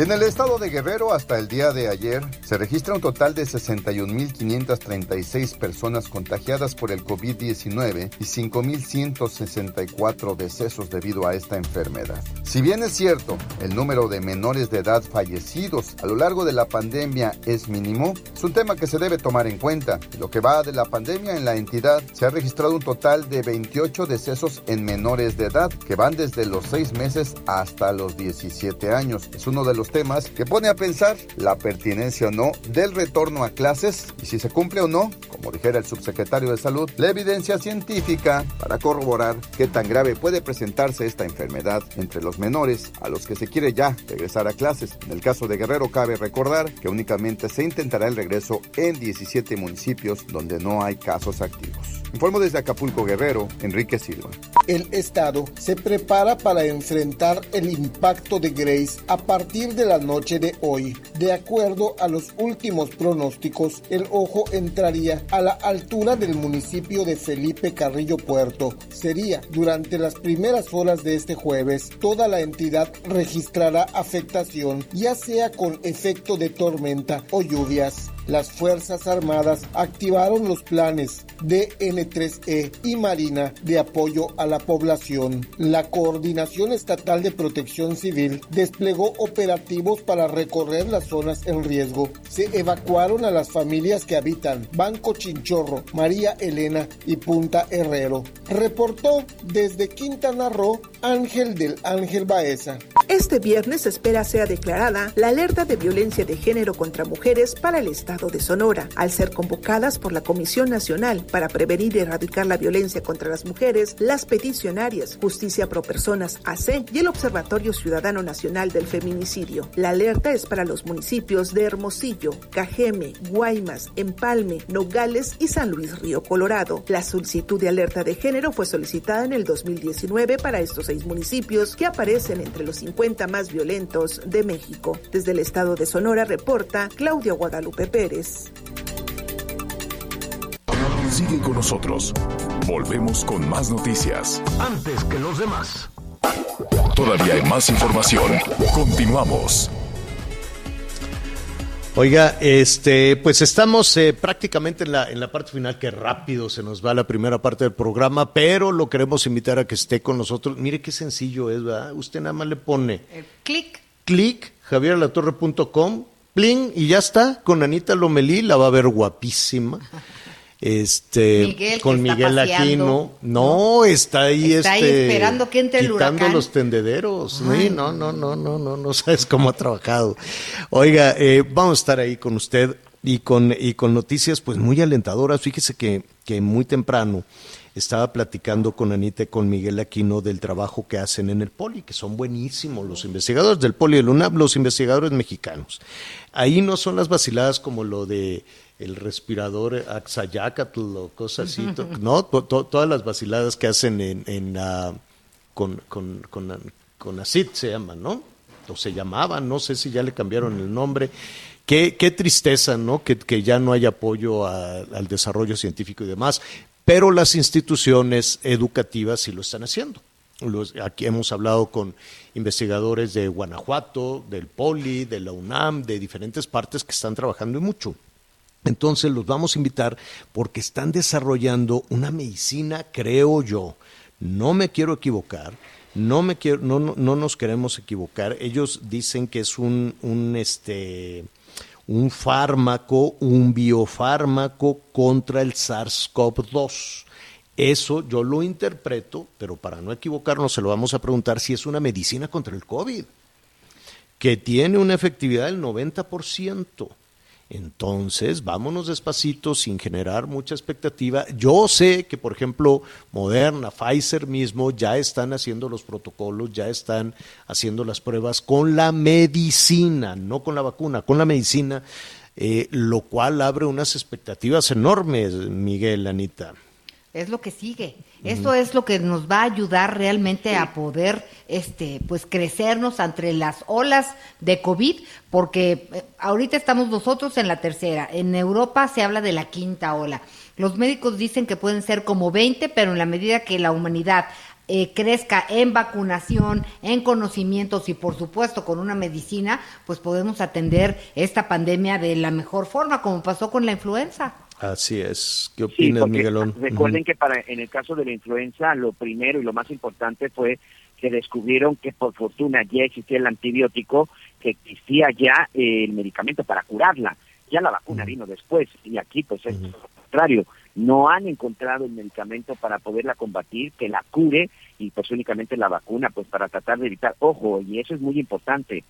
En el estado de Guerrero, hasta el día de ayer, se registra un total de 61.536 personas contagiadas por el COVID-19 y 5.164 decesos debido a esta enfermedad. Si bien es cierto, el número de menores de edad fallecidos a lo largo de la pandemia es mínimo, es un tema que se debe tomar en cuenta. Lo que va de la pandemia en la entidad, se ha registrado un total de 28 decesos en menores de edad, que van desde los 6 meses hasta los 17 años. Es uno de los temas que pone a pensar la pertinencia o no del retorno a clases y si se cumple o no, como dijera el subsecretario de Salud, la evidencia científica para corroborar qué tan grave puede presentarse esta enfermedad entre los menores a los que se quiere ya regresar a clases. En el caso de Guerrero cabe recordar que únicamente se intentará el regreso en 17 municipios donde no hay casos activos. Informo desde Acapulco Guerrero, Enrique Silva. El Estado se prepara para enfrentar el impacto de Grace a partir de la noche de hoy. De acuerdo a los últimos pronósticos, el ojo entraría a la altura del municipio de Felipe Carrillo Puerto. Sería durante las primeras horas de este jueves. Toda la entidad registrará afectación, ya sea con efecto de tormenta o lluvias. Las Fuerzas Armadas activaron los planes de N3E y Marina de apoyo a la población. La Coordinación Estatal de Protección Civil desplegó operativos para recorrer las zonas en riesgo. Se evacuaron a las familias que habitan Banco Chinchorro, María Elena y Punta Herrero. Reportó desde Quintana Roo Ángel del Ángel Baeza. Este viernes espera sea declarada la alerta de violencia de género contra mujeres para el estado de Sonora, al ser convocadas por la Comisión Nacional para prevenir y erradicar la violencia contra las mujeres, las peticionarias Justicia Pro Personas AC y el Observatorio Ciudadano Nacional del Feminicidio. La alerta es para los municipios de Hermosillo, Cajeme, Guaymas, Empalme, Nogales y San Luis Río Colorado. La solicitud de alerta de género fue solicitada en el 2019 para estos seis municipios que aparecen entre los 50 más violentos de México. Desde el estado de Sonora reporta Claudia Guadalupe Pérez. Sigue con nosotros. Volvemos con más noticias. Antes que los demás. Todavía hay más información. Continuamos. Oiga, este, pues estamos eh, prácticamente en la, en la parte final, que rápido se nos va la primera parte del programa, pero lo queremos invitar a que esté con nosotros. Mire qué sencillo es, ¿verdad? Usted nada más le pone clic. clic, javieralatorre.com, pling, y ya está, con Anita Lomelí, la va a ver guapísima. Este, Miguel, con Miguel. Aquino. No, está ahí, Está ahí este, esperando que entre el quitando huracán. los tendederos. Ay. No, no, no, no, no, no sabes cómo ha trabajado. Oiga, eh, vamos a estar ahí con usted y con, y con noticias pues muy alentadoras. Fíjese que, que muy temprano estaba platicando con Anita y con Miguel Aquino del trabajo que hacen en el Poli, que son buenísimos los investigadores del Poli del UNAM, los investigadores mexicanos. Ahí no son las vaciladas como lo de el respirador Axayacatl o cosas así, no, To- to- todas las vaciladas que hacen en, en ah, con, con, con, con ACID se llaman, ¿no? O se llamaban, no sé si ya le cambiaron el nombre. Qué, qué tristeza, ¿no? Que, que ya no hay apoyo a- al desarrollo científico y demás, pero las instituciones educativas sí lo están haciendo. Aquí hemos hablado con investigadores de Guanajuato, del Poli, de la UNAM, de diferentes partes que están trabajando mucho. Entonces los vamos a invitar porque están desarrollando una medicina, creo yo, no me quiero equivocar, no me quiero, no nos queremos equivocar. Ellos dicen que es un, un este un fármaco, un biofármaco contra el SARS-CoV-2. Eso yo lo interpreto, pero para no equivocarnos se lo vamos a preguntar si es una medicina contra el COVID, que tiene una efectividad del 90%. Entonces, vámonos despacito sin generar mucha expectativa. Yo sé que, por ejemplo, Moderna, Pfizer mismo ya están haciendo los protocolos, ya están haciendo las pruebas con la medicina, no con la vacuna, con la medicina, eh, lo cual abre unas expectativas enormes, Miguel, Anita. Es lo que sigue. Eso es lo que nos va a ayudar realmente a poder, este, pues crecernos entre las olas de COVID, porque eh, ahorita estamos nosotros en la tercera. En Europa se habla de la quinta ola. Los médicos dicen que pueden ser como 20, pero en la medida que la humanidad eh, crezca en vacunación, en conocimientos y por supuesto con una medicina, pues podemos atender esta pandemia de la mejor forma, como pasó con la influenza. Así es. ¿Qué Sí, opinas, porque Miguelón? Recuerden que para en el caso de la influenza, lo primero y lo más importante fue que descubrieron que por fortuna ya existía el antibiótico, que existía ya eh, el medicamento para curarla. Ya la vacuna vino después y aquí pues es lo contrario. No han encontrado el medicamento para poderla combatir, que la cure y pues únicamente la vacuna pues para tratar de evitar. Ojo, y eso es muy importante.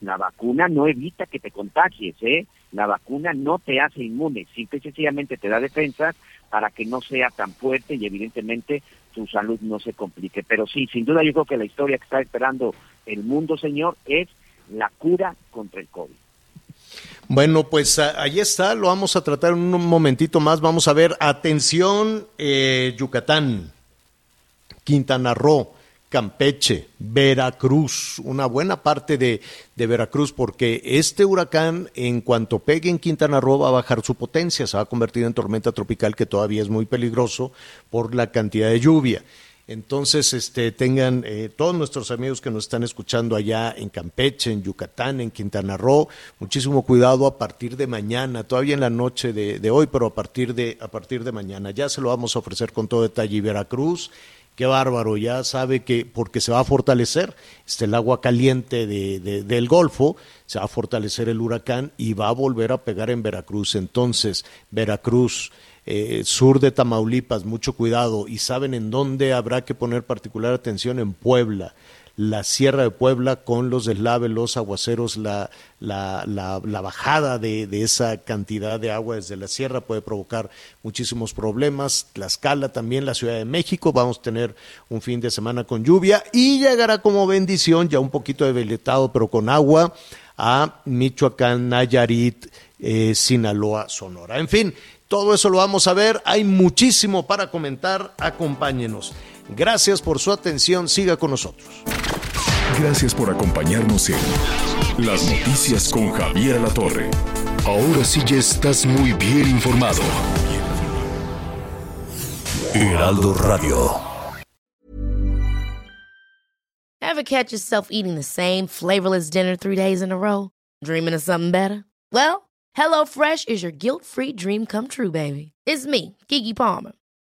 La vacuna no evita que te contagies, ¿eh? La vacuna no te hace inmune, simple y sencillamente te da defensas para que no sea tan fuerte y evidentemente tu salud no se complique. Pero sí, sin duda yo creo que la historia que está esperando el mundo, señor, es la cura contra el COVID. Bueno, pues ahí está, lo vamos a tratar en un momentito más. Vamos a ver, atención, eh, Yucatán, Quintana Roo, Campeche, Veracruz, una buena parte de, de Veracruz, porque este huracán, en cuanto pegue en Quintana Roo, va a bajar su potencia, se va a convertir en tormenta tropical, que todavía es muy peligroso por la cantidad de lluvia. Entonces, este, tengan eh, todos nuestros amigos que nos están escuchando allá en Campeche, en Yucatán, en Quintana Roo, muchísimo cuidado a partir de mañana, todavía en la noche de, de hoy, pero a partir de, a partir de mañana. Ya se lo vamos a ofrecer con todo detalle. Veracruz, qué bárbaro, ya sabe que porque se va a fortalecer este, el agua caliente de, de- del Golfo, se va a fortalecer el huracán y va a volver a pegar en Veracruz. Entonces, Veracruz, eh, sur de Tamaulipas, mucho cuidado. ¿Y saben en dónde habrá que poner particular atención? En Puebla. La Sierra de Puebla con los deslaves, los aguaceros, la, la, la, la bajada de, de esa cantidad de agua desde la sierra puede provocar muchísimos problemas. Tlaxcala también, la Ciudad de México, vamos a tener un fin de semana con lluvia y llegará como bendición, ya un poquito debilitado, pero con agua, a Michoacán, Nayarit, eh, Sinaloa, Sonora. En fin, todo eso lo vamos a ver. Hay muchísimo para comentar. Acompáñenos. Gracias por su atención. Siga con nosotros. Gracias por acompañarnos en Las Noticias con Javier La Torre. Ahora sí ya estás muy bien informado. Heraldo Radio. Ever catch yourself eating the same flavorless dinner three days in a row? Dreaming of something better? Well, HelloFresh is your guilt-free dream come true, baby. It's me, Kiki Palmer.